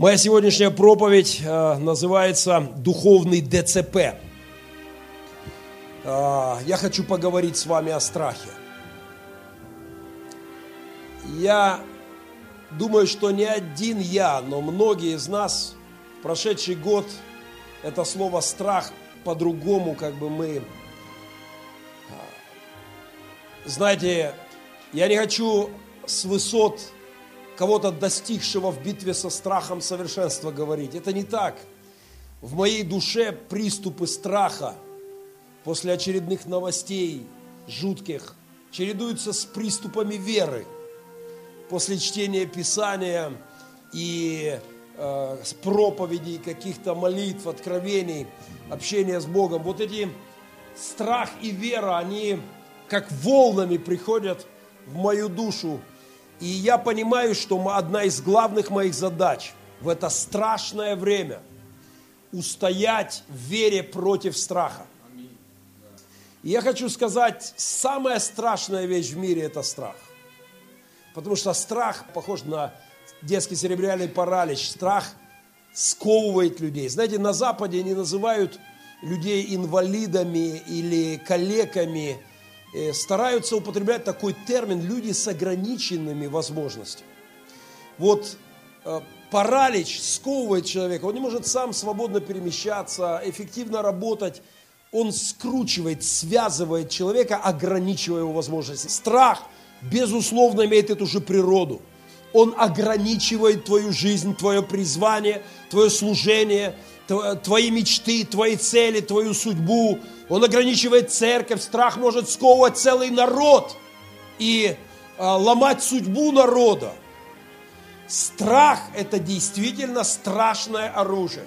Моя сегодняшняя проповедь э, называется «Духовный ДЦП». Э, я хочу поговорить с вами о страхе. Я думаю, что не один я, но многие из нас в прошедший год это слово «страх» по-другому как бы мы... Э, знаете, я не хочу с высот кого-то достигшего в битве со страхом совершенства говорить. Это не так. В моей душе приступы страха после очередных новостей жутких чередуются с приступами веры. После чтения Писания и э, с проповедей, каких-то молитв, откровений, общения с Богом. Вот эти страх и вера, они как волнами приходят в мою душу и я понимаю, что одна из главных моих задач в это страшное время устоять в вере против страха. И я хочу сказать, самая страшная вещь в мире – это страх. Потому что страх похож на детский серебряный паралич. Страх сковывает людей. Знаете, на Западе они называют людей инвалидами или калеками – стараются употреблять такой термин люди с ограниченными возможностями. Вот э, паралич сковывает человека, он не может сам свободно перемещаться, эффективно работать, он скручивает, связывает человека, ограничивая его возможности. Страх, безусловно, имеет эту же природу. Он ограничивает твою жизнь, твое призвание, твое служение, твои мечты, твои цели, твою судьбу, он ограничивает церковь, страх может сковывать целый народ и а, ломать судьбу народа. Страх – это действительно страшное оружие.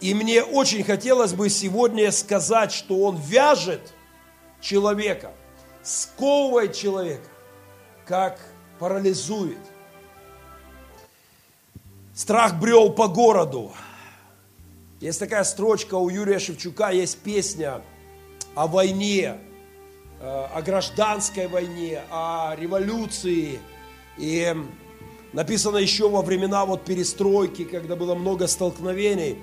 И мне очень хотелось бы сегодня сказать, что он вяжет человека, сковывает человека, как парализует. Страх брел по городу, есть такая строчка у Юрия Шевчука, есть песня о войне, э, о гражданской войне, о революции. И написано еще во времена вот перестройки, когда было много столкновений.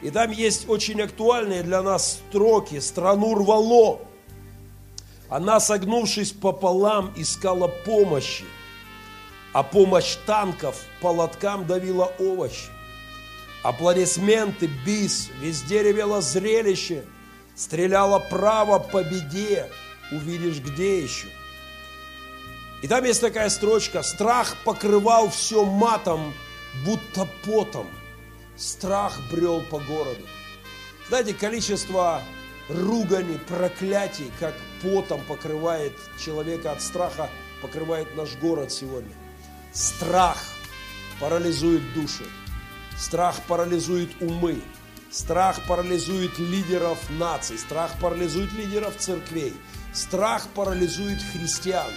И там есть очень актуальные для нас строки. «Страну рвало, она, согнувшись пополам, искала помощи, а помощь танков по лоткам давила овощи. Аплодисменты, бис, везде ревело зрелище, Стреляло право по беде, увидишь где еще. И там есть такая строчка, страх покрывал все матом, будто потом. Страх брел по городу. Знаете, количество ругани, проклятий, как потом покрывает человека от страха, покрывает наш город сегодня. Страх парализует души. Страх парализует умы. Страх парализует лидеров наций. Страх парализует лидеров церквей. Страх парализует христиан.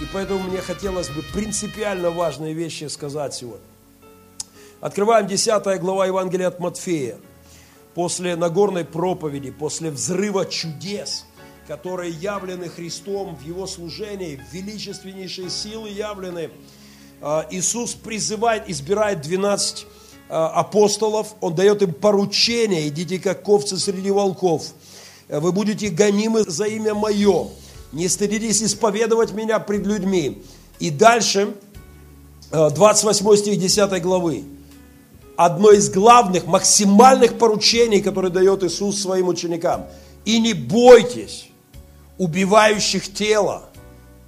И поэтому мне хотелось бы принципиально важные вещи сказать сегодня. Открываем 10 глава Евангелия от Матфея. После Нагорной проповеди, после взрыва чудес, которые явлены Христом в Его служении, величественнейшие силы явлены, а, Иисус призывает, избирает 12 Э, апостолов, он дает им поручение, идите как ковцы среди волков, э, вы будете гонимы за имя мое, не стыдитесь исповедовать меня пред людьми. И дальше, 28 э, стих 10 главы, одно из главных, максимальных поручений, которые дает Иисус своим ученикам. И не бойтесь убивающих тело,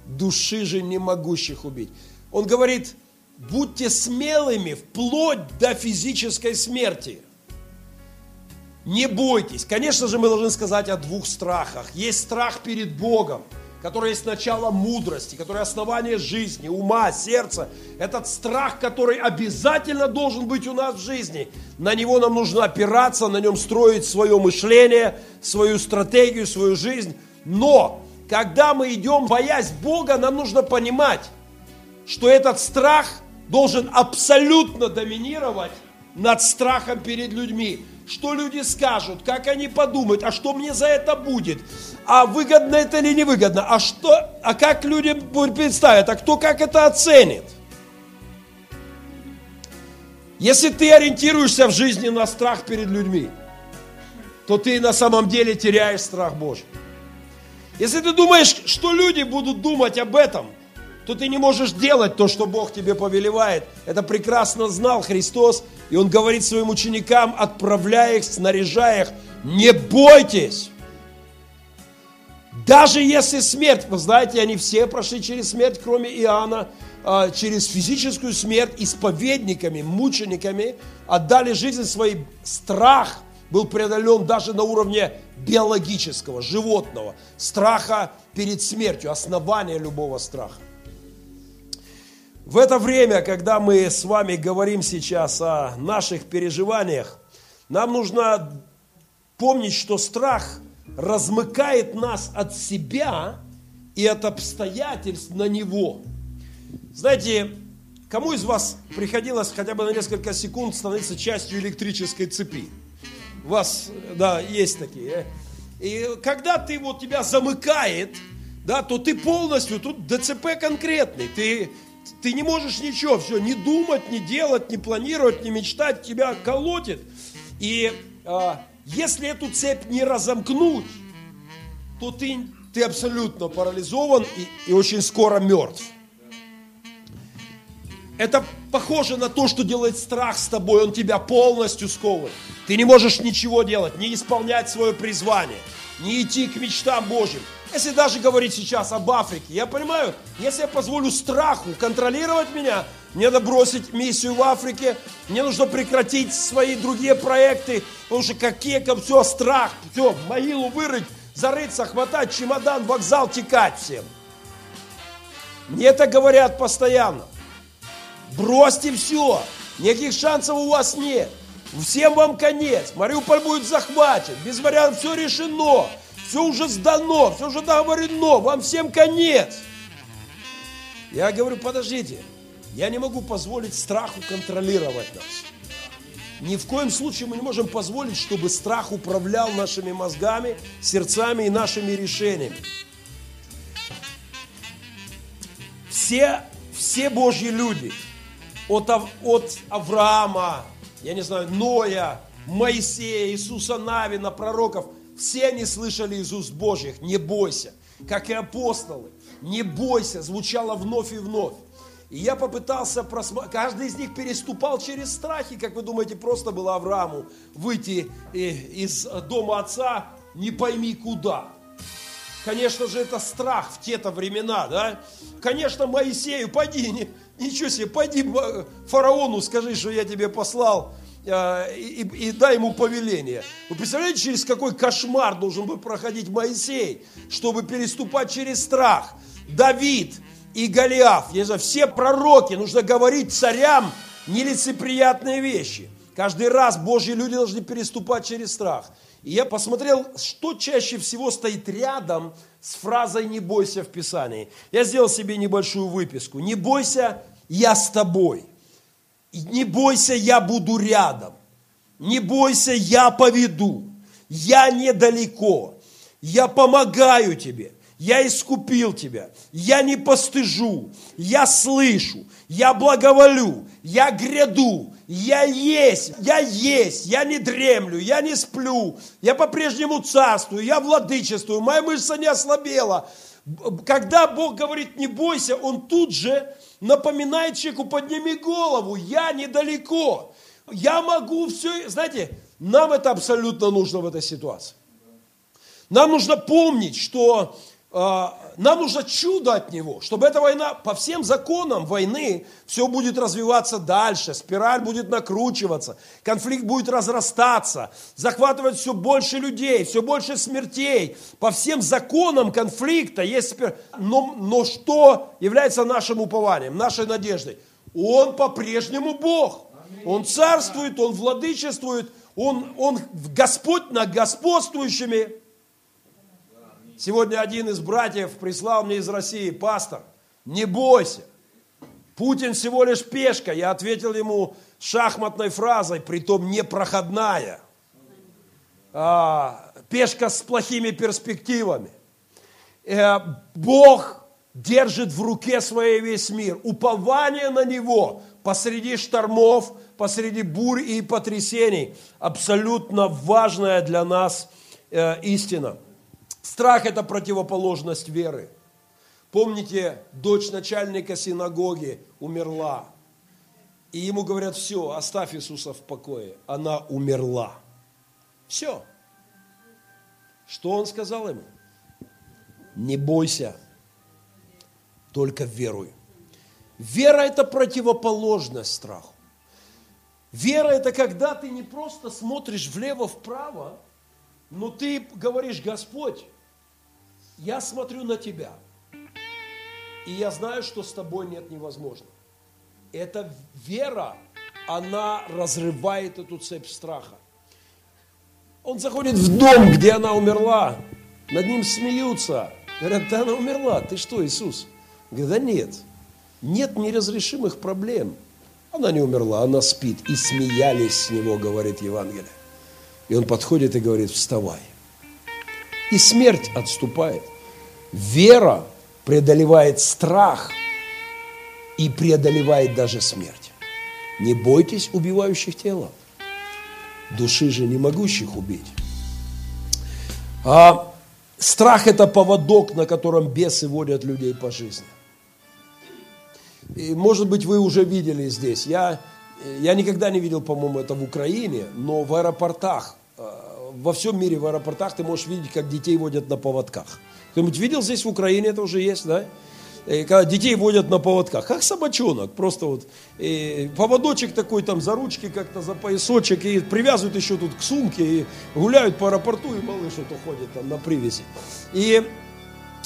души же не могущих убить. Он говорит, будьте смелыми вплоть до физической смерти. Не бойтесь. Конечно же, мы должны сказать о двух страхах. Есть страх перед Богом, который есть начало мудрости, который основание жизни, ума, сердца. Этот страх, который обязательно должен быть у нас в жизни. На него нам нужно опираться, на нем строить свое мышление, свою стратегию, свою жизнь. Но, когда мы идем, боясь Бога, нам нужно понимать, что этот страх – должен абсолютно доминировать над страхом перед людьми. Что люди скажут, как они подумают, а что мне за это будет, а выгодно это или невыгодно, а, что, а как люди представят, а кто как это оценит. Если ты ориентируешься в жизни на страх перед людьми, то ты на самом деле теряешь страх Божий. Если ты думаешь, что люди будут думать об этом, то ты не можешь делать то, что Бог тебе повелевает. Это прекрасно знал Христос, и Он говорит своим ученикам, отправляя их, снаряжая их, не бойтесь. Даже если смерть, вы знаете, они все прошли через смерть, кроме Иоанна, а, через физическую смерть, исповедниками, мучениками, отдали жизнь свой страх был преодолен даже на уровне биологического, животного, страха перед смертью, основания любого страха. В это время, когда мы с вами говорим сейчас о наших переживаниях, нам нужно помнить, что страх размыкает нас от себя и от обстоятельств на него – знаете, кому из вас приходилось хотя бы на несколько секунд становиться частью электрической цепи? У вас, да, есть такие. Э? И когда ты вот тебя замыкает, да, то ты полностью, тут ДЦП конкретный, ты, ты не можешь ничего, все, не думать, не делать, не планировать, не мечтать, тебя колотит. И а, если эту цепь не разомкнуть, то ты, ты абсолютно парализован и, и очень скоро мертв. Это похоже на то, что делает страх с тобой. Он тебя полностью сковывает. Ты не можешь ничего делать, не исполнять свое призвание, не идти к мечтам Божьим. Если даже говорить сейчас об Африке, я понимаю, если я позволю страху контролировать меня, мне надо бросить миссию в Африке, мне нужно прекратить свои другие проекты, потому что какие ко все страх, все, могилу вырыть, зарыться, хватать чемодан, вокзал, текать всем. Мне это говорят постоянно. Бросьте все. Никаких шансов у вас нет. Всем вам конец. Мариуполь будет захвачен. Без вариантов все решено. Все уже сдано, все уже договорено. Вам всем конец. Я говорю, подождите. Я не могу позволить страху контролировать нас. Ни в коем случае мы не можем позволить, чтобы страх управлял нашими мозгами, сердцами и нашими решениями. Все, все Божьи люди – от, от Авраама, я не знаю, Ноя, Моисея, Иисуса Навина, пророков, все они слышали из уст Божьих, не бойся, как и апостолы, не бойся, звучало вновь и вновь. И я попытался просмотреть, каждый из них переступал через страхи, как вы думаете, просто было Аврааму выйти э, из дома отца, не пойми куда. Конечно же, это страх в те-то времена, да? Конечно, Моисею, пойди, не, Ничего себе, пойди фараону, скажи, что я тебе послал, э, и, и, дай ему повеление. Вы представляете, через какой кошмар должен был проходить Моисей, чтобы переступать через страх? Давид и Голиаф, я знаю, все пророки, нужно говорить царям нелицеприятные вещи. Каждый раз Божьи люди должны переступать через страх. И я посмотрел, что чаще всего стоит рядом с фразой «не бойся» в Писании. Я сделал себе небольшую выписку. «Не бойся, я с тобой. Не бойся, я буду рядом. Не бойся, я поведу. Я недалеко. Я помогаю тебе. Я искупил тебя. Я не постыжу. Я слышу. Я благоволю. Я гряду. Я есть, я есть, я не дремлю, я не сплю, я по-прежнему царствую, я владычествую, моя мышца не ослабела. Когда Бог говорит не бойся, Он тут же напоминает человеку, подними голову, я недалеко, я могу все, знаете, нам это абсолютно нужно в этой ситуации. Нам нужно помнить, что а, нам нужно чудо от него, чтобы эта война, по всем законам войны, все будет развиваться дальше, спираль будет накручиваться, конфликт будет разрастаться, захватывать все больше людей, все больше смертей. По всем законам конфликта есть спираль. Но, но что является нашим упованием, нашей надеждой? Он по-прежнему Бог. Он царствует, Он владычествует, Он, он Господь над господствующими. Сегодня один из братьев прислал мне из России, пастор, не бойся, Путин всего лишь пешка. Я ответил ему шахматной фразой, притом непроходная. А, пешка с плохими перспективами. Э, Бог держит в руке своей весь мир. Упование на Него посреди штормов, посреди бурь и потрясений. Абсолютно важная для нас э, истина. Страх – это противоположность веры. Помните, дочь начальника синагоги умерла. И ему говорят, все, оставь Иисуса в покое. Она умерла. Все. Что он сказал ему? Не бойся, только веруй. Вера – это противоположность страху. Вера – это когда ты не просто смотришь влево-вправо, но ты говоришь, Господь, я смотрю на Тебя, и я знаю, что с Тобой нет невозможного. Эта вера, она разрывает эту цепь страха. Он заходит в дом, где она умерла, над ним смеются. Говорят, да она умерла, ты что, Иисус? Говорит, да нет, нет неразрешимых проблем. Она не умерла, она спит. И смеялись с него, говорит Евангелие. И он подходит и говорит, вставай. И смерть отступает. Вера преодолевает страх и преодолевает даже смерть. Не бойтесь убивающих тела, души же не могущих убить. А страх – это поводок, на котором бесы водят людей по жизни. И, может быть, вы уже видели здесь. Я, я никогда не видел, по-моему, это в Украине, но в аэропортах, во всем мире в аэропортах ты можешь видеть, как детей водят на поводках. Кто-нибудь видел здесь в Украине, это уже есть, да? И когда детей водят на поводках, как собачонок, просто вот и поводочек такой там за ручки как-то, за поясочек, и привязывают еще тут к сумке, и гуляют по аэропорту, и малыш вот уходит там на привязи. И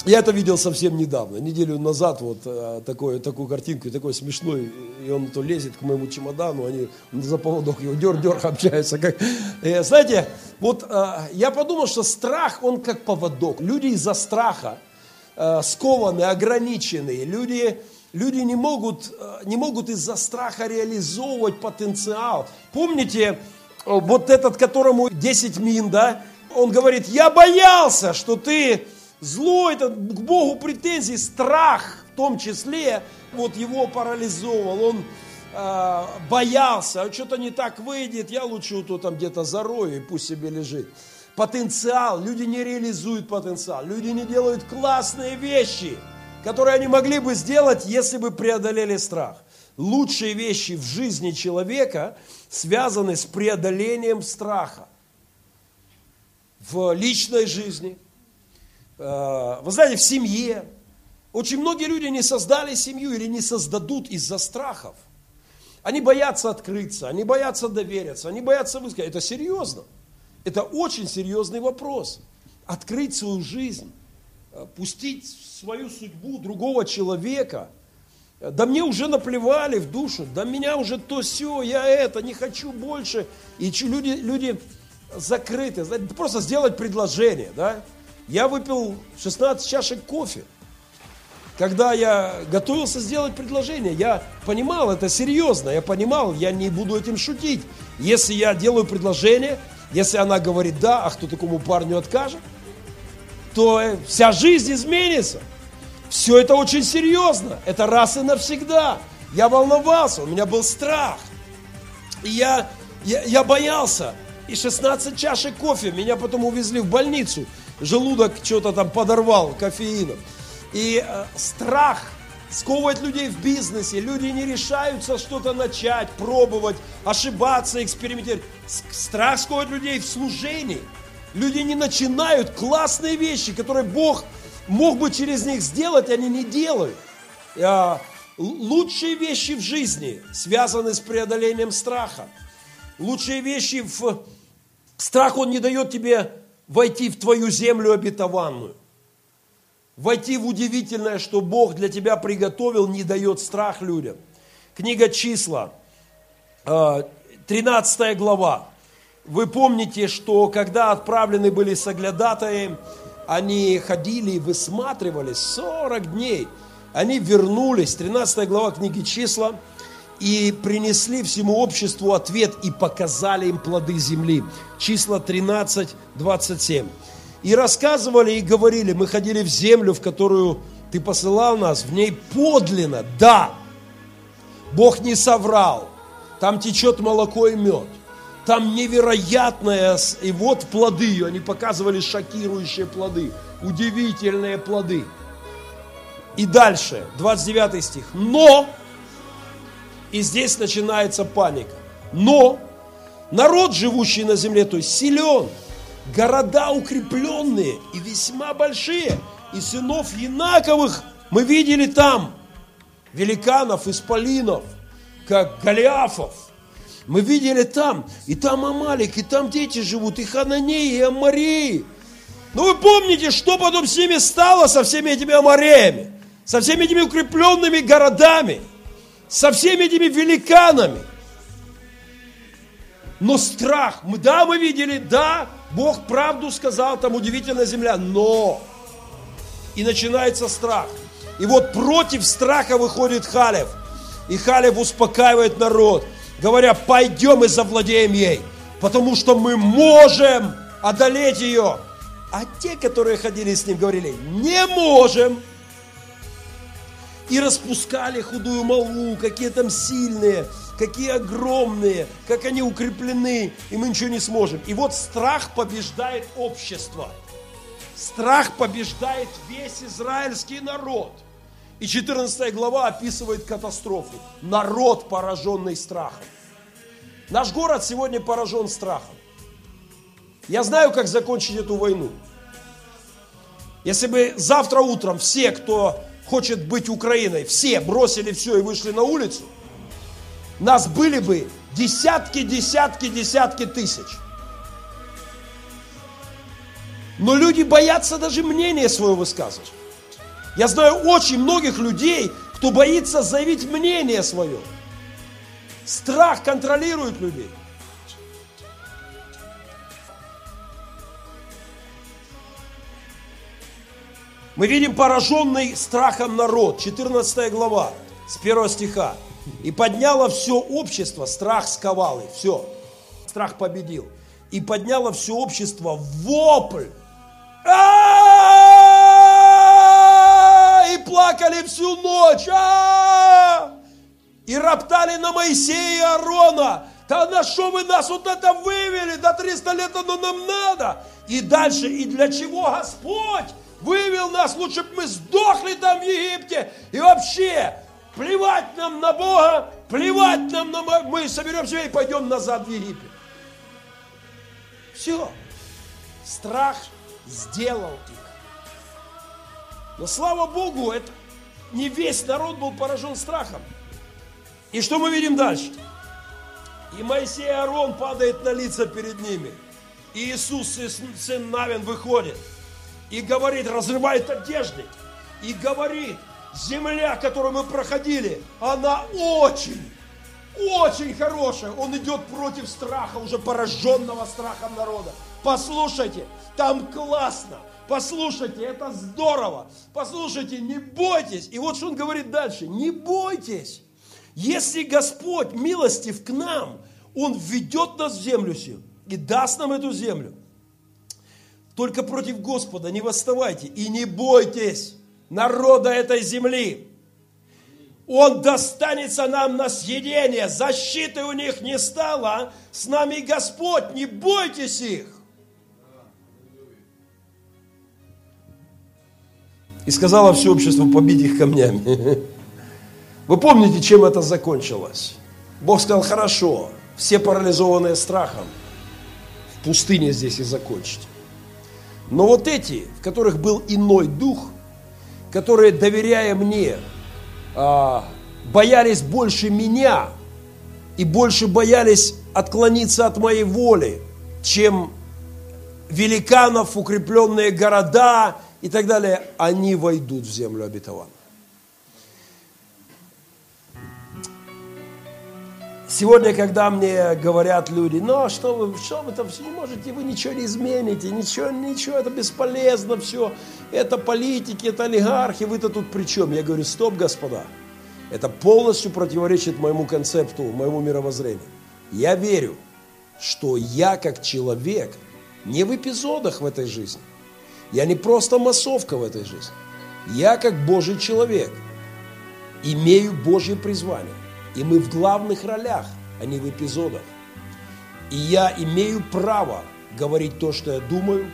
я это видел совсем недавно, неделю назад, вот э, такое, такую картинку, такой смешной, и он то лезет к моему чемодану, они за поводок его дер-дер общаются. Как... И, э, знаете, вот э, я подумал, что страх, он как поводок. Люди из-за страха скованы, ограничены. Люди, люди не могут, не могут из-за страха реализовывать потенциал. Помните, вот этот, которому 10 мин, да, он говорит, я боялся, что ты Зло это к Богу претензии, страх в том числе, вот его парализовал, он э, боялся, а что-то не так выйдет, я лучше вот там где-то зарою и пусть себе лежит. Потенциал, люди не реализуют потенциал, люди не делают классные вещи, которые они могли бы сделать, если бы преодолели страх. Лучшие вещи в жизни человека связаны с преодолением страха. В личной жизни – вы знаете, в семье. Очень многие люди не создали семью или не создадут из-за страхов. Они боятся открыться, они боятся довериться, они боятся высказать. Это серьезно. Это очень серьезный вопрос. Открыть свою жизнь, э, пустить свою судьбу другого человека. Да мне уже наплевали в душу, да меня уже то все, я это, не хочу больше. И люди, люди закрыты. Просто сделать предложение, да? Я выпил 16 чашек кофе. Когда я готовился сделать предложение, я понимал, это серьезно, я понимал, я не буду этим шутить. Если я делаю предложение, если она говорит да, а кто такому парню откажет, то э, вся жизнь изменится. Все это очень серьезно. Это раз и навсегда. Я волновался, у меня был страх. И я, я, я боялся. И 16 чашек кофе меня потом увезли в больницу желудок что-то там подорвал кофеином. И э, страх сковывает людей в бизнесе. Люди не решаются что-то начать, пробовать, ошибаться, экспериментировать. Страх сковывает людей в служении. Люди не начинают классные вещи, которые Бог мог бы через них сделать, они не делают. А, лучшие вещи в жизни связаны с преодолением страха. Лучшие вещи в... Страх, он не дает тебе войти в твою землю обетованную. Войти в удивительное, что Бог для тебя приготовил, не дает страх людям. Книга числа, 13 э, глава. Вы помните, что когда отправлены были соглядатаи, они ходили и высматривали 40 дней. Они вернулись, 13 глава книги числа, и принесли всему обществу ответ и показали им плоды земли. Числа 13, 27. И рассказывали и говорили, мы ходили в землю, в которую ты посылал нас, в ней подлинно, да, Бог не соврал. Там течет молоко и мед. Там невероятное, и вот плоды они показывали шокирующие плоды, удивительные плоды. И дальше, 29 стих. Но, и здесь начинается паника. Но народ, живущий на земле, то есть силен, города укрепленные и весьма большие, и сынов Янаковых мы видели там, великанов, исполинов, как Голиафов. Мы видели там, и там Амалик, и там дети живут, и Хананеи, и Амарии. Но вы помните, что потом с ними стало, со всеми этими Амареями, со всеми этими укрепленными городами, со всеми этими великанами. Но страх, мы, да, мы видели, да, Бог правду сказал, там удивительная земля, но и начинается страх. И вот против страха выходит Халев. И Халев успокаивает народ, говоря, пойдем и завладеем ей, потому что мы можем одолеть ее. А те, которые ходили с ним, говорили, не можем. И распускали худую молву, какие там сильные, какие огромные, как они укреплены, и мы ничего не сможем. И вот страх побеждает общество. Страх побеждает весь израильский народ. И 14 глава описывает катастрофу. Народ, пораженный страхом. Наш город сегодня поражен страхом. Я знаю, как закончить эту войну. Если бы завтра утром все, кто хочет быть Украиной, все бросили все и вышли на улицу, нас были бы десятки, десятки, десятки тысяч. Но люди боятся даже мнение свое высказывать. Я знаю очень многих людей, кто боится заявить мнение свое. Страх контролирует людей. Мы видим пораженный страхом народ, 14 глава, с 1 стиха. И подняло все общество, страх сковал их, все, страх победил. И подняло все общество вопль. И плакали всю ночь. И роптали на Моисея и Аарона. Да на что вы нас вот это вывели? До 300 лет оно нам надо. И дальше, и для чего Господь вывел нас? Лучше бы мы сдохли там в Египте. И вообще, Плевать нам на Бога, плевать нам на... Мы соберем себя и пойдем назад в Египет. Все. Страх сделал их. Но слава Богу, это не весь народ был поражен страхом. И что мы видим дальше? И Моисей и Аарон падает на лица перед ними. И Иисус, сын Навин, выходит и говорит, разрывает одежды. И говорит, земля, которую мы проходили, она очень, очень хорошая. Он идет против страха, уже пораженного страхом народа. Послушайте, там классно. Послушайте, это здорово. Послушайте, не бойтесь. И вот что он говорит дальше. Не бойтесь. Если Господь милостив к нам, Он введет нас в землю сию и даст нам эту землю. Только против Господа не восставайте и не бойтесь народа этой земли. Он достанется нам на съедение. Защиты у них не стало. С нами Господь, не бойтесь их. И сказала все общество побить их камнями. Вы помните, чем это закончилось? Бог сказал, хорошо, все парализованные страхом, в пустыне здесь и закончите. Но вот эти, в которых был иной дух, которые, доверяя мне, а, боялись больше меня и больше боялись отклониться от моей воли, чем великанов, укрепленные города и так далее, они войдут в землю обетованную. Сегодня, когда мне говорят люди, ну а что вы, что вы там все не можете, вы ничего не измените, ничего, ничего, это бесполезно все, это политики, это олигархи, вы-то тут при чем? Я говорю, стоп, господа, это полностью противоречит моему концепту, моему мировоззрению. Я верю, что я как человек не в эпизодах в этой жизни, я не просто массовка в этой жизни, я как Божий человек имею Божье призвание. И мы в главных ролях а не в эпизодах. И я имею право говорить то, что я думаю,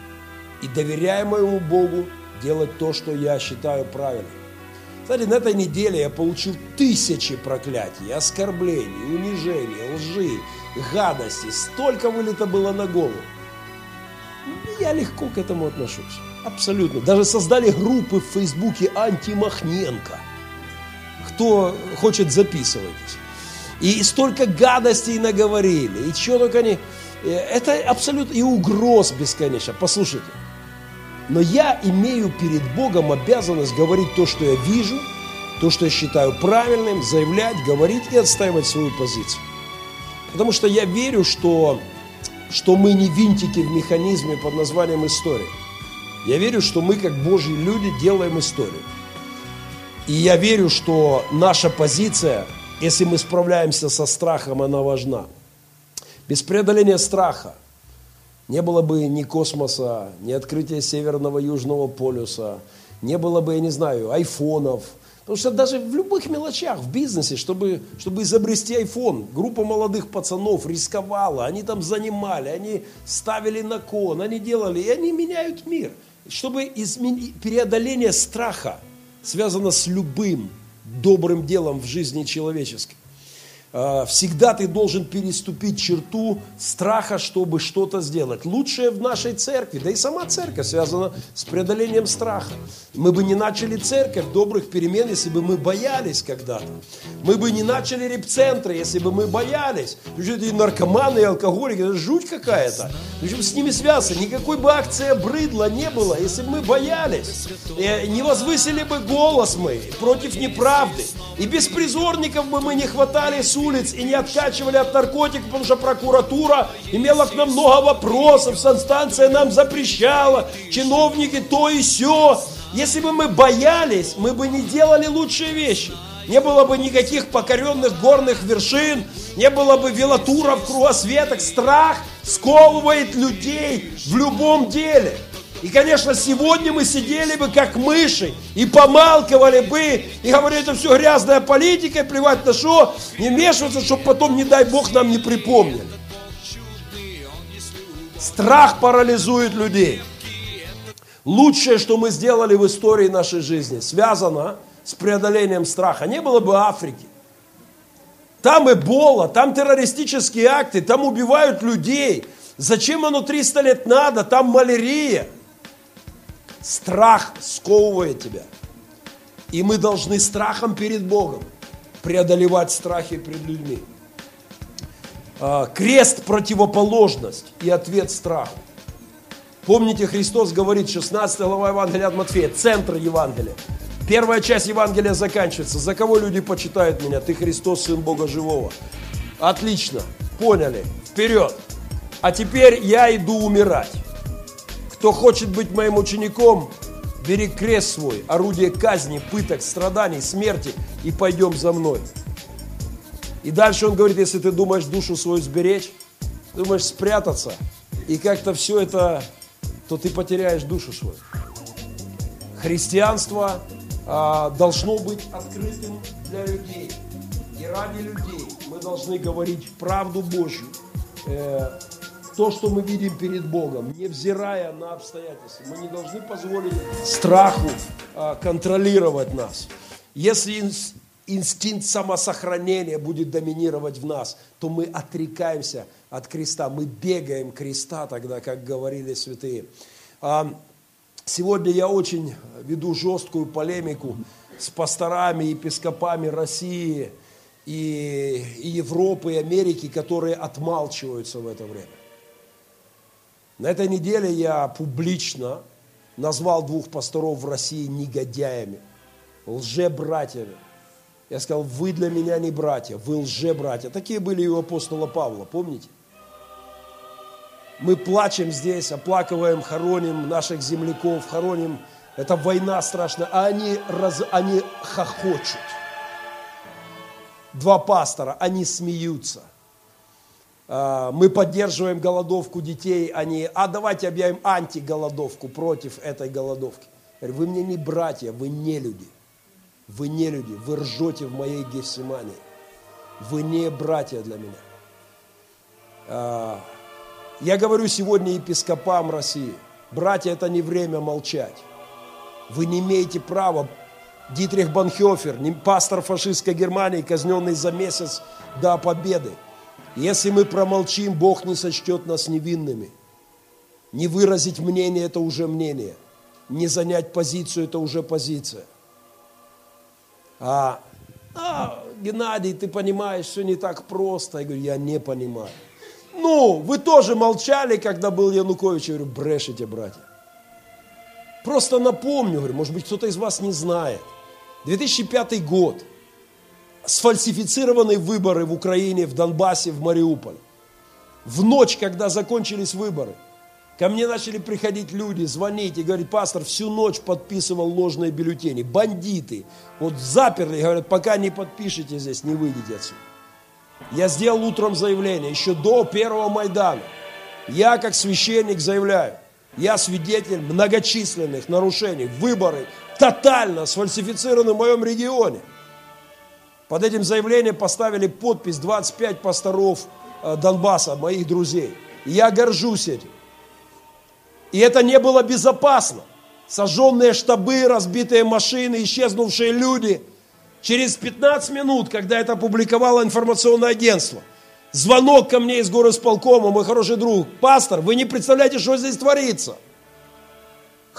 и доверяя моему Богу делать то, что я считаю правильным. Кстати, на этой неделе я получил тысячи проклятий, оскорблений, унижений, лжи, гадости. Столько вылета было на голову. Я легко к этому отношусь. Абсолютно. Даже создали группы в Фейсбуке антимахненко. Кто хочет, записывайтесь. И столько гадостей наговорили. И что только они... Э, это абсолютно... И угроз бесконечно. Послушайте. Но я имею перед Богом обязанность говорить то, что я вижу, то, что я считаю правильным, заявлять, говорить и отстаивать свою позицию. Потому что я верю, что, что мы не винтики в механизме под названием история. Я верю, что мы, как Божьи люди, делаем историю. И я верю, что наша позиция, если мы справляемся со страхом, она важна. Без преодоления страха не было бы ни космоса, ни открытия Северного Южного полюса, не было бы, я не знаю, айфонов. Потому что даже в любых мелочах, в бизнесе, чтобы, чтобы изобрести айфон, группа молодых пацанов рисковала, они там занимали, они ставили на кон, они делали, и они меняют мир – чтобы измен... преодоление страха связано с любым добрым делом в жизни человеческой. А, всегда ты должен переступить черту страха, чтобы что-то сделать. Лучшее в нашей церкви, да и сама церковь связана с преодолением страха. Мы бы не начали церковь добрых перемен, если бы мы боялись когда-то. Мы бы не начали репцентры, если бы мы боялись. И наркоманы, и алкоголики, это жуть какая-то. Причем с ними связано. Никакой бы акция брыдла не было, если бы мы боялись. И не возвысили бы голос мы против неправды. И беспризорников бы мы не хватали с улиц и не откачивали от наркотиков, потому что прокуратура имела к нам много вопросов, санстанция нам запрещала, чиновники то и все. Если бы мы боялись, мы бы не делали лучшие вещи. Не было бы никаких покоренных горных вершин, не было бы велотуров, кругосветок. Страх сковывает людей в любом деле – и, конечно, сегодня мы сидели бы как мыши и помалковали бы, и говорили, это все грязная политика, плевать на что, не вмешиваться, чтобы потом, не дай Бог, нам не припомнили. Страх парализует людей. Лучшее, что мы сделали в истории нашей жизни, связано с преодолением страха. Не было бы Африки. Там эбола, там террористические акты, там убивают людей. Зачем оно 300 лет надо? Там малярия. Страх сковывает тебя. И мы должны страхом перед Богом преодолевать страхи перед людьми. А, крест – противоположность и ответ страху. Помните, Христос говорит, 16 глава Евангелия от Матфея, центр Евангелия. Первая часть Евангелия заканчивается. За кого люди почитают меня? Ты Христос, Сын Бога Живого. Отлично, поняли. Вперед. А теперь я иду умирать. Кто хочет быть моим учеником, бери крест свой, орудие казни, пыток, страданий, смерти и пойдем за мной. И дальше он говорит, если ты думаешь душу свою сберечь, думаешь спрятаться, и как-то все это, то ты потеряешь душу свою. Христианство а, должно быть открытым для людей. И ради людей мы должны говорить правду Божью, э, то, что мы видим перед Богом, невзирая на обстоятельства. Мы не должны позволить страху а, контролировать нас. Если инстинкт самосохранения будет доминировать в нас, то мы отрекаемся от креста, мы бегаем креста тогда, как говорили святые. А, сегодня я очень веду жесткую полемику с пасторами, епископами России и, и Европы, и Америки, которые отмалчиваются в это время. На этой неделе я публично назвал двух пасторов в России негодяями, лже-братьями. Я сказал, вы для меня не братья, вы лже-братья. Такие были и у апостола Павла, помните? Мы плачем здесь, оплакиваем, хороним наших земляков, хороним. Это война страшная, а они, раз, они хохочут. Два пастора, они смеются. А, мы поддерживаем голодовку детей, а не, а давайте объявим антиголодовку против этой голодовки. Вы мне не братья, вы не люди. Вы не люди, вы ржете в моей Гефсимании. Вы не братья для меня. А, я говорю сегодня епископам России, братья, это не время молчать. Вы не имеете права. Дитрих Банхёфер, пастор фашистской Германии, казненный за месяц до победы. Если мы промолчим, Бог не сочтет нас невинными. Не выразить мнение – это уже мнение. Не занять позицию – это уже позиция. А, а, Геннадий, ты понимаешь, все не так просто. Я говорю, я не понимаю. Ну, вы тоже молчали, когда был Янукович. Я говорю, брешите, братья. Просто напомню, говорю, может быть, кто-то из вас не знает. 2005 год. Сфальсифицированные выборы в Украине, в Донбассе, в Мариуполе. В ночь, когда закончились выборы, ко мне начали приходить люди, звонить и говорить, пастор, всю ночь подписывал ложные бюллетени. Бандиты. Вот заперли, говорят, пока не подпишете здесь, не выйдете отсюда. Я сделал утром заявление, еще до первого Майдана. Я, как священник, заявляю, я свидетель многочисленных нарушений, выборы тотально сфальсифицированы в моем регионе. Под этим заявлением поставили подпись 25 пасторов э, Донбасса, моих друзей. я горжусь этим. И это не было безопасно. Сожженные штабы, разбитые машины, исчезнувшие люди. Через 15 минут, когда это опубликовало информационное агентство, звонок ко мне из горосполкома, мой хороший друг, пастор, вы не представляете, что здесь творится.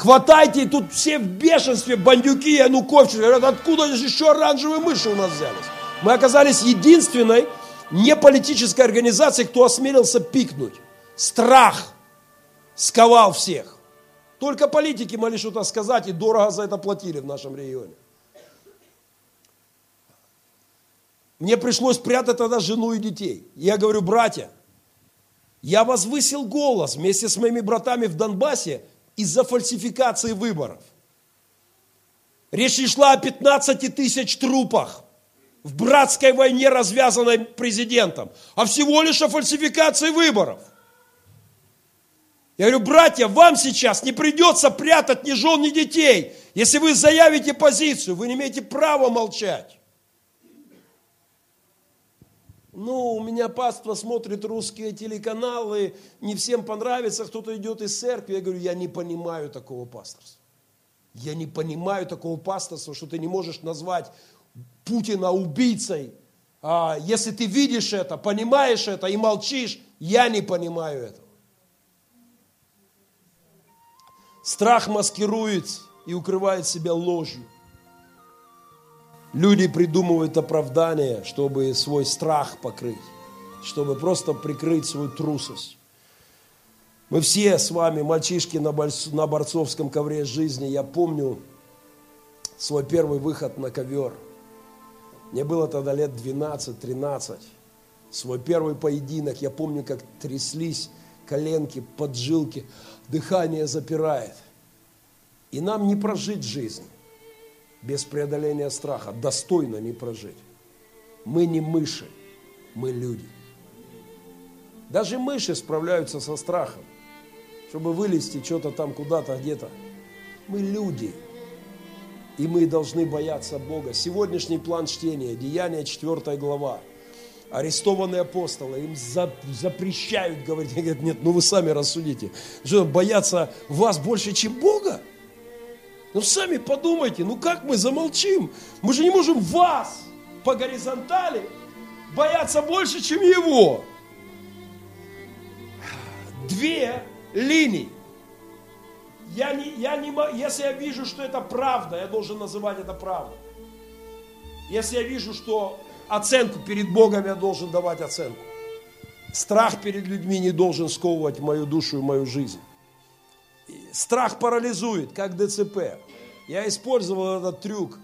Хватайте, тут все в бешенстве, бандюки, януковчики. Говорят, откуда здесь еще оранжевые мыши у нас взялись? Мы оказались единственной неполитической организацией, кто осмелился пикнуть. Страх сковал всех. Только политики могли что-то сказать и дорого за это платили в нашем регионе. Мне пришлось прятать тогда жену и детей. Я говорю, братья, я возвысил голос вместе с моими братами в Донбассе из-за фальсификации выборов. Речь не шла о 15 тысяч трупах в братской войне, развязанной президентом, а всего лишь о фальсификации выборов. Я говорю, братья, вам сейчас не придется прятать ни жен, ни детей. Если вы заявите позицию, вы не имеете права молчать. Ну, у меня паства смотрит русские телеканалы, не всем понравится, кто-то идет из церкви. Я говорю, я не понимаю такого пасторства. Я не понимаю такого пасторства, что ты не можешь назвать Путина убийцей. А если ты видишь это, понимаешь это и молчишь, я не понимаю этого. Страх маскирует и укрывает себя ложью. Люди придумывают оправдания, чтобы свой страх покрыть, чтобы просто прикрыть свою трусость. Мы все с вами, мальчишки на борцовском ковре жизни, я помню свой первый выход на ковер. Мне было тогда лет 12-13. Свой первый поединок, я помню, как тряслись коленки, поджилки, дыхание запирает. И нам не прожить жизнь без преодоления страха достойно не прожить. Мы не мыши, мы люди. Даже мыши справляются со страхом, чтобы вылезти что-то там куда-то, где-то. Мы люди, и мы должны бояться Бога. Сегодняшний план чтения, Деяния 4 глава. Арестованные апостолы, им запрещают говорить. Они говорят, нет, ну вы сами рассудите. Что, бояться вас больше, чем Бога? Ну сами подумайте, ну как мы замолчим? Мы же не можем вас по горизонтали бояться больше, чем его. Две линии. Я не, я не, если я вижу, что это правда, я должен называть это правдой. Если я вижу, что оценку перед Богом я должен давать оценку. Страх перед людьми не должен сковывать мою душу и мою жизнь. Страх парализует, как ДЦП. Я использовал этот трюк,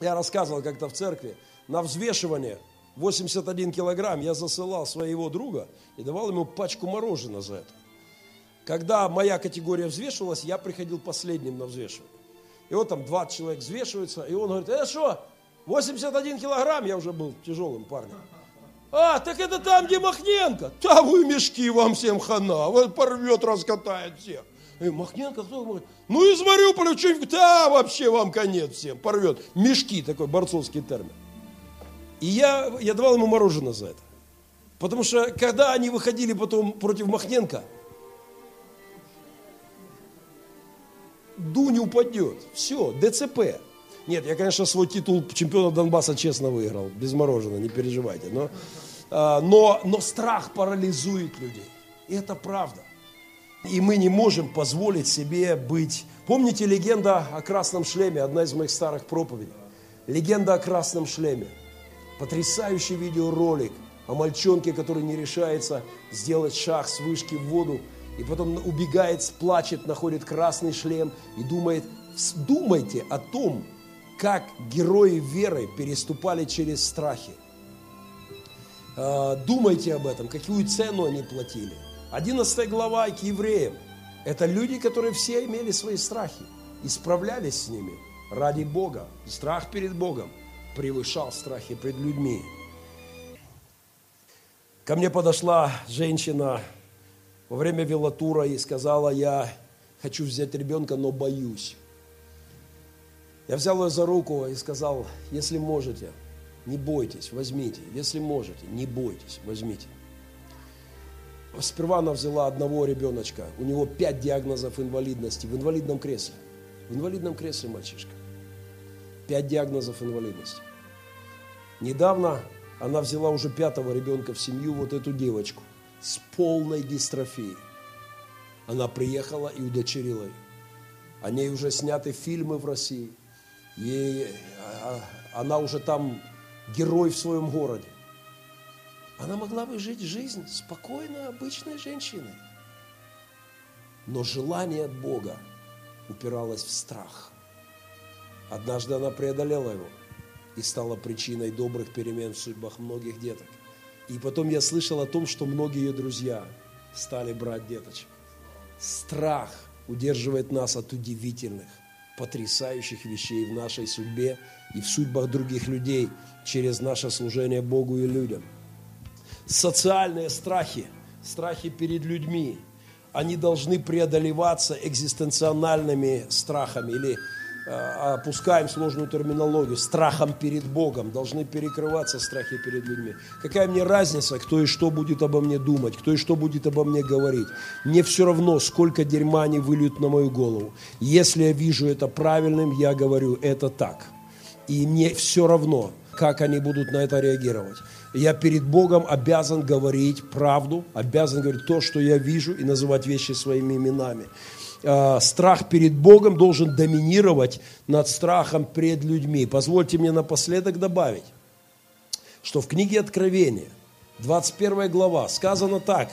я рассказывал как-то в церкви, на взвешивание 81 килограмм я засылал своего друга и давал ему пачку мороженого за это. Когда моя категория взвешивалась, я приходил последним на взвешивание. И вот там 20 человек взвешиваются, и он говорит, это что, 81 килограмм, я уже был тяжелым парнем. А, так это там, где Махненко. Там вы мешки вам всем хана, вот порвет, раскатает всех. И Махненко, кто говорит, ну из Мариуполя что-нибудь, да, вообще вам конец всем, порвет. Мешки, такой борцовский термин. И я, я давал ему мороженое за это. Потому что когда они выходили потом против Махненко, Дунь упадет. Все, ДЦП. Нет, я, конечно, свой титул чемпиона Донбасса честно выиграл, без мороженого, не переживайте. Но, а, но, но страх парализует людей. И это правда. И мы не можем позволить себе быть... Помните легенда о красном шлеме, одна из моих старых проповедей? Легенда о красном шлеме. Потрясающий видеоролик о мальчонке, который не решается сделать шаг с вышки в воду, и потом убегает, плачет, находит красный шлем и думает, думайте о том, как герои веры переступали через страхи. А, думайте об этом, какую цену они платили. 11 глава к евреям. Это люди, которые все имели свои страхи и справлялись с ними ради Бога. Страх перед Богом превышал страхи перед людьми. Ко мне подошла женщина во время велотура и сказала, я хочу взять ребенка, но боюсь. Я взял ее за руку и сказал, если можете, не бойтесь, возьмите. Если можете, не бойтесь, возьмите. Сперва она взяла одного ребеночка, у него пять диагнозов инвалидности, в инвалидном кресле. В инвалидном кресле мальчишка. Пять диагнозов инвалидности. Недавно она взяла уже пятого ребенка в семью, вот эту девочку, с полной дистрофией. Она приехала и удочерила ее. О ней уже сняты фильмы в России – Ей, а, она уже там герой в своем городе. Она могла бы жить жизнь спокойно, обычной женщиной. Но желание от Бога упиралось в страх. Однажды она преодолела его и стала причиной добрых перемен в судьбах многих деток. И потом я слышал о том, что многие ее друзья стали брать деточек. Страх удерживает нас от удивительных, потрясающих вещей в нашей судьбе и в судьбах других людей через наше служение Богу и людям. Социальные страхи, страхи перед людьми, они должны преодолеваться экзистенциональными страхами или Э, опускаем сложную терминологию, страхом перед Богом, должны перекрываться страхи перед людьми. Какая мне разница, кто и что будет обо мне думать, кто и что будет обо мне говорить. Мне все равно, сколько дерьма они выльют на мою голову. Если я вижу это правильным, я говорю, это так. И мне все равно, как они будут на это реагировать. Я перед Богом обязан говорить правду, обязан говорить то, что я вижу, и называть вещи своими именами. Э, страх перед Богом должен доминировать над страхом перед людьми. Позвольте мне напоследок добавить, что в книге Откровения, 21 глава, сказано так,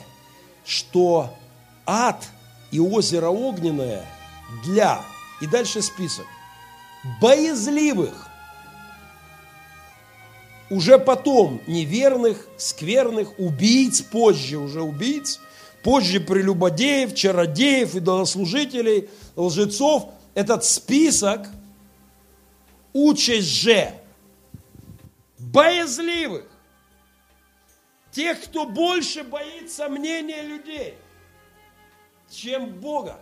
что ад и озеро огненное для, и дальше список, боязливых, уже потом неверных, скверных, убийц, позже уже убийц, позже прелюбодеев, чародеев, идолослужителей, лжецов. Этот список участь же боязливых, тех, кто больше боится мнения людей, чем Бога.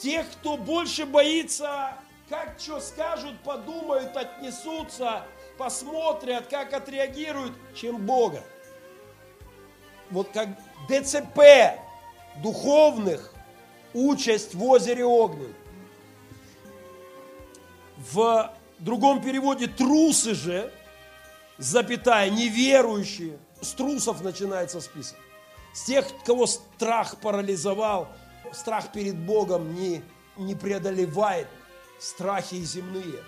Тех, кто больше боится, как что скажут, подумают, отнесутся, посмотрят, как отреагируют, чем Бога вот как ДЦП духовных, участь в озере Огнен. В другом переводе трусы же, запятая, неверующие, с трусов начинается список. С тех, кого страх парализовал, страх перед Богом не, не преодолевает страхи земные.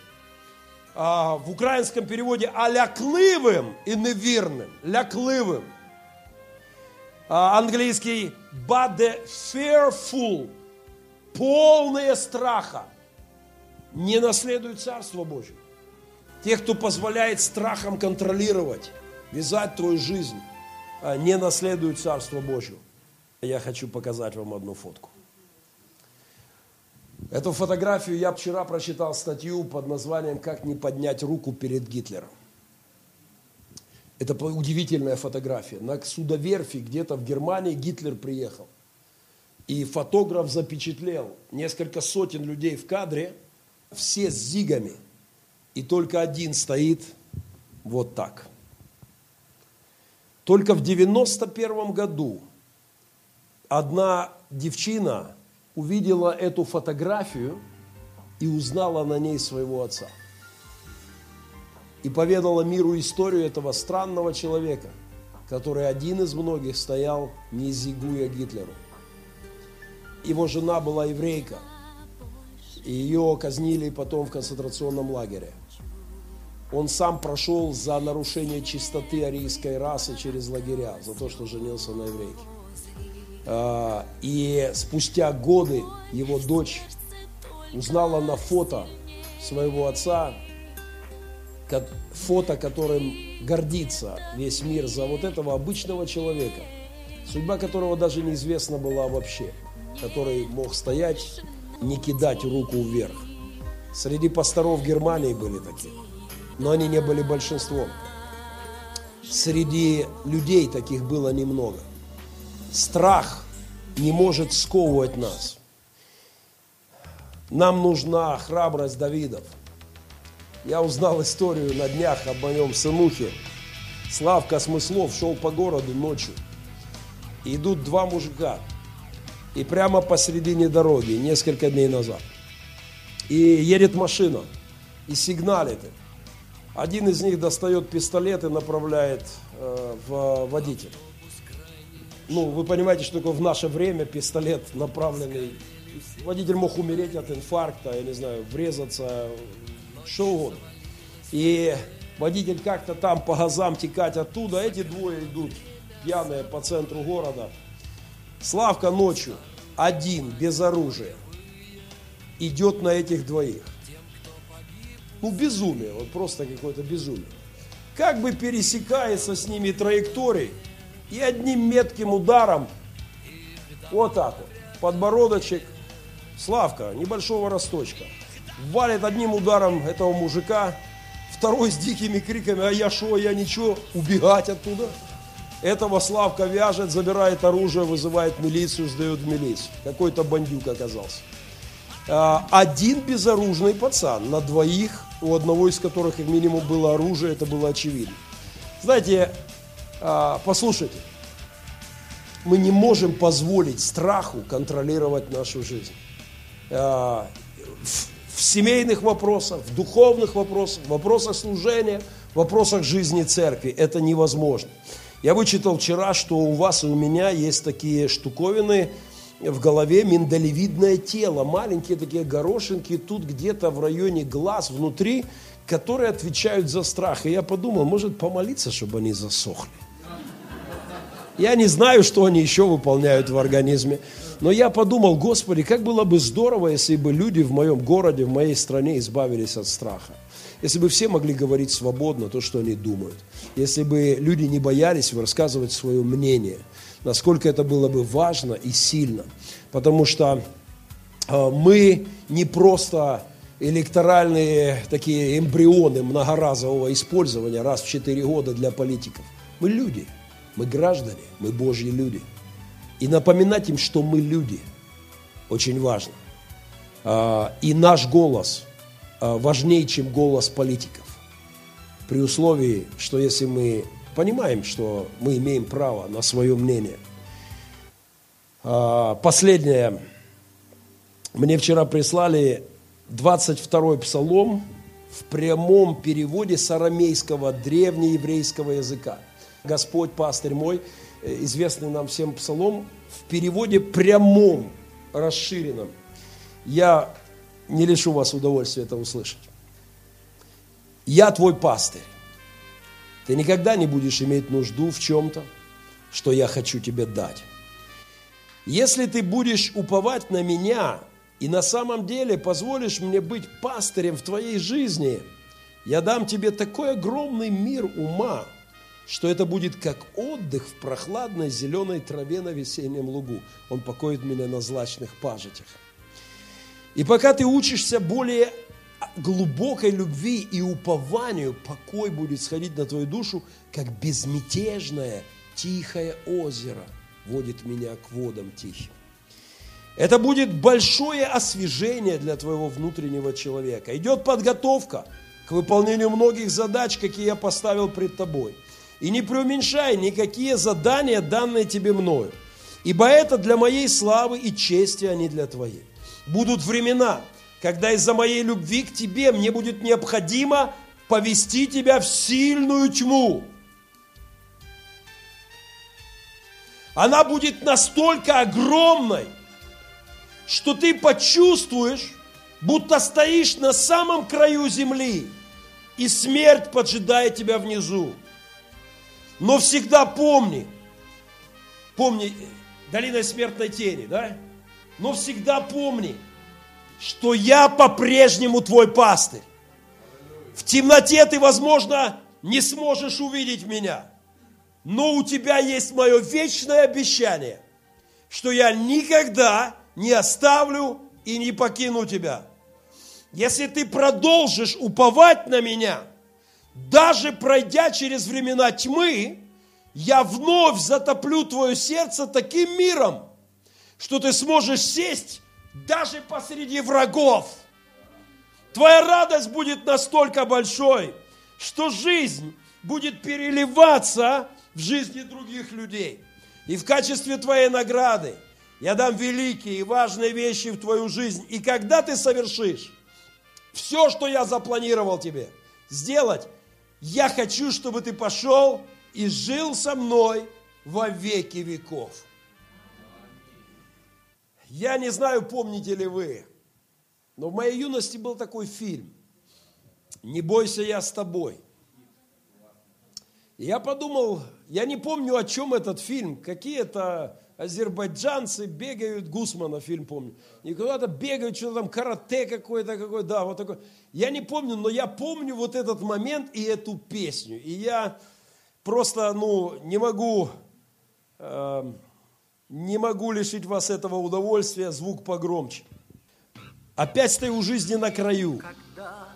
А в украинском переводе «а лякливым и неверным», лякливым – а, английский but the fearful, полные страха, не наследуют Царство Божье. Те, кто позволяет страхам контролировать, вязать твою жизнь, а, не наследуют Царство Божье. Я хочу показать вам одну фотку. Эту фотографию я вчера прочитал статью под названием «Как не поднять руку перед Гитлером». Это удивительная фотография. На судоверфи где-то в Германии Гитлер приехал. И фотограф запечатлел несколько сотен людей в кадре, все с зигами. И только один стоит вот так. Только в 91 году одна девчина увидела эту фотографию и узнала на ней своего отца. И поведала миру историю этого странного человека, который один из многих стоял, не зигуя Гитлеру. Его жена была еврейка, и ее казнили потом в концентрационном лагере. Он сам прошел за нарушение чистоты арийской расы через лагеря, за то, что женился на еврейке. А, и спустя годы его дочь узнала на фото своего отца, фото, которым гордится весь мир за вот этого обычного человека, судьба которого даже неизвестна была вообще, который мог стоять, не кидать руку вверх. Среди пасторов Германии были такие, но они не были большинством. Среди людей таких было немного – страх не может сковывать нас. Нам нужна храбрость Давидов. Я узнал историю на днях об моем сынухе. Славка Смыслов шел по городу ночью. И идут два мужика. И прямо посередине дороги, несколько дней назад. И едет машина. И сигналит. Один из них достает пистолет и направляет э, в водителя ну, вы понимаете, что такое в наше время пистолет направленный. Водитель мог умереть от инфаркта, я не знаю, врезаться, что угодно. И водитель как-то там по газам текать оттуда, эти двое идут пьяные по центру города. Славка ночью, один, без оружия, идет на этих двоих. Ну, безумие, вот просто какое-то безумие. Как бы пересекается с ними траекторией, и одним метким ударом, вот так вот, подбородочек, Славка, небольшого росточка, валит одним ударом этого мужика, второй с дикими криками, а я шо, я ничего, убегать оттуда. Этого Славка вяжет, забирает оружие, вызывает милицию, сдает в милицию. Какой-то бандюк оказался. А, один безоружный пацан на двоих, у одного из которых как минимум было оружие, это было очевидно. Знаете, послушайте, мы не можем позволить страху контролировать нашу жизнь. А, в семейных вопросах, в духовных вопросах, в вопросах служения, в вопросах жизни церкви это невозможно. Я вычитал вчера, что у вас и у меня есть такие штуковины в голове, миндалевидное тело, маленькие такие горошинки тут где-то в районе глаз внутри, которые отвечают за страх. И я подумал, может помолиться, чтобы они засохли. Я не знаю, что они еще выполняют в организме. Но я подумал, Господи, как было бы здорово, если бы люди в моем городе, в моей стране избавились от страха. Если бы все могли говорить свободно то, что они думают. Если бы люди не боялись рассказывать свое мнение. Насколько это было бы важно и сильно. Потому что э, мы не просто электоральные такие эмбрионы многоразового использования раз в четыре года для политиков. Мы люди – мы граждане, мы Божьи люди. И напоминать им, что мы люди, очень важно. А, и наш голос а, важнее, чем голос политиков. При условии, что если мы понимаем, что мы имеем право на свое мнение. А, последнее. Мне вчера прислали 22-й псалом в прямом переводе с арамейского древнееврейского языка – Господь, пастырь мой, э, известный нам всем псалом, в переводе прямом, расширенном. Я не лишу вас удовольствия это услышать. Я твой пастырь. Ты никогда не будешь иметь нужду в чем-то, что я хочу тебе дать. Если ты будешь уповать на меня и на самом деле позволишь мне быть пастырем в твоей жизни, я дам тебе такой огромный мир ума, что это будет как отдых в прохладной зеленой траве на весеннем лугу. Он покоит меня на злачных пажитях. И пока ты учишься более глубокой любви и упованию, покой будет сходить на твою душу, как безмятежное тихое озеро водит меня к водам тихим. Это будет большое освежение для твоего внутреннего человека. Идет подготовка к выполнению многих задач, какие я поставил пред тобой – и не преуменьшай никакие задания, данные тебе мною. Ибо это для моей славы и чести, а не для твоей. Будут времена, когда из-за моей любви к тебе мне будет необходимо повести тебя в сильную тьму. Она будет настолько огромной, что ты почувствуешь, будто стоишь на самом краю земли, и смерть поджидает тебя внизу. Но всегда помни, помни, долина смертной тени, да? Но всегда помни, что я по-прежнему твой пастырь. В темноте ты, возможно, не сможешь увидеть меня, но у тебя есть мое вечное обещание, что я никогда не оставлю и не покину тебя. Если ты продолжишь уповать на меня, даже пройдя через времена тьмы, я вновь затоплю твое сердце таким миром, что ты сможешь сесть даже посреди врагов. Твоя радость будет настолько большой, что жизнь будет переливаться в жизни других людей. И в качестве твоей награды я дам великие и важные вещи в твою жизнь. И когда ты совершишь все, что я запланировал тебе сделать, я хочу, чтобы ты пошел и жил со мной во веки веков. Я не знаю, помните ли вы, но в моей юности был такой фильм «Не бойся, я с тобой». И я подумал, я не помню, о чем этот фильм, какие-то азербайджанцы бегают, Гусмана фильм помню, и куда-то бегают, что-то там карате какой-то, какой, да, вот такой. Я не помню, но я помню вот этот момент и эту песню. И я просто, ну, не могу, э, не могу лишить вас этого удовольствия, звук погромче. Опять стою у жизни на краю. Когда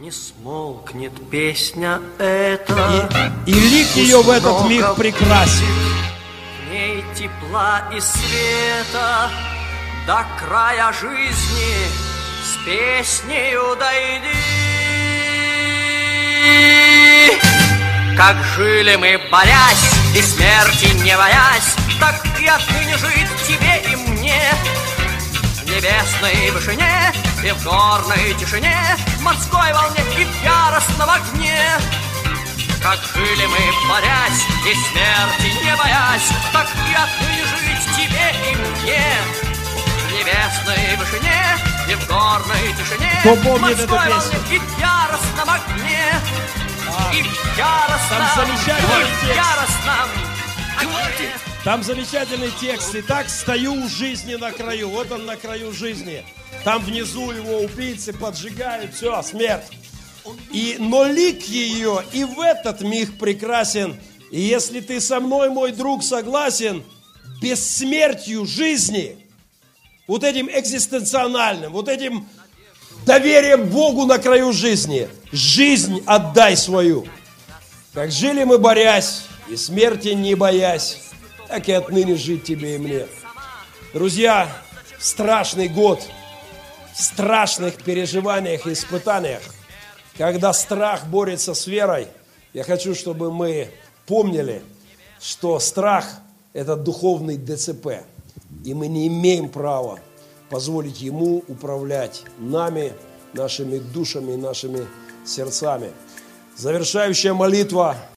не смолкнет песня эта, и, и лик ее в этот миг прекрасен. Тепла и света до края жизни с песнею дойди. Как жили мы, борясь и смерти не боясь, Так и отныне жить тебе и мне. В небесной вышине и в горной тишине, В морской волне и в яростном огне. Как жили мы, борясь и смерти не боясь, Так и отныне жить тебе и мне. В небесной вышине и в горной тишине, Кто помнит эту песню? и в яростном огне. И в яростном, Там замечательный и в яростном огне. Там замечательный текст. Итак, стою у жизни на краю. Вот он на краю жизни. Там внизу его убийцы поджигают. Все, смерть. И, но лик ее и в этот миг прекрасен. И если ты со мной, мой друг, согласен, бессмертью жизни, вот этим экзистенциональным, вот этим доверием Богу на краю жизни, жизнь отдай свою. Как жили мы, борясь, и смерти не боясь, так и отныне жить тебе и мне. Друзья, страшный год, в страшных переживаниях и испытаниях, когда страх борется с верой, я хочу, чтобы мы помнили, что страх – это духовный ДЦП, и мы не имеем права позволить ему управлять нами, нашими душами, нашими сердцами. Завершающая молитва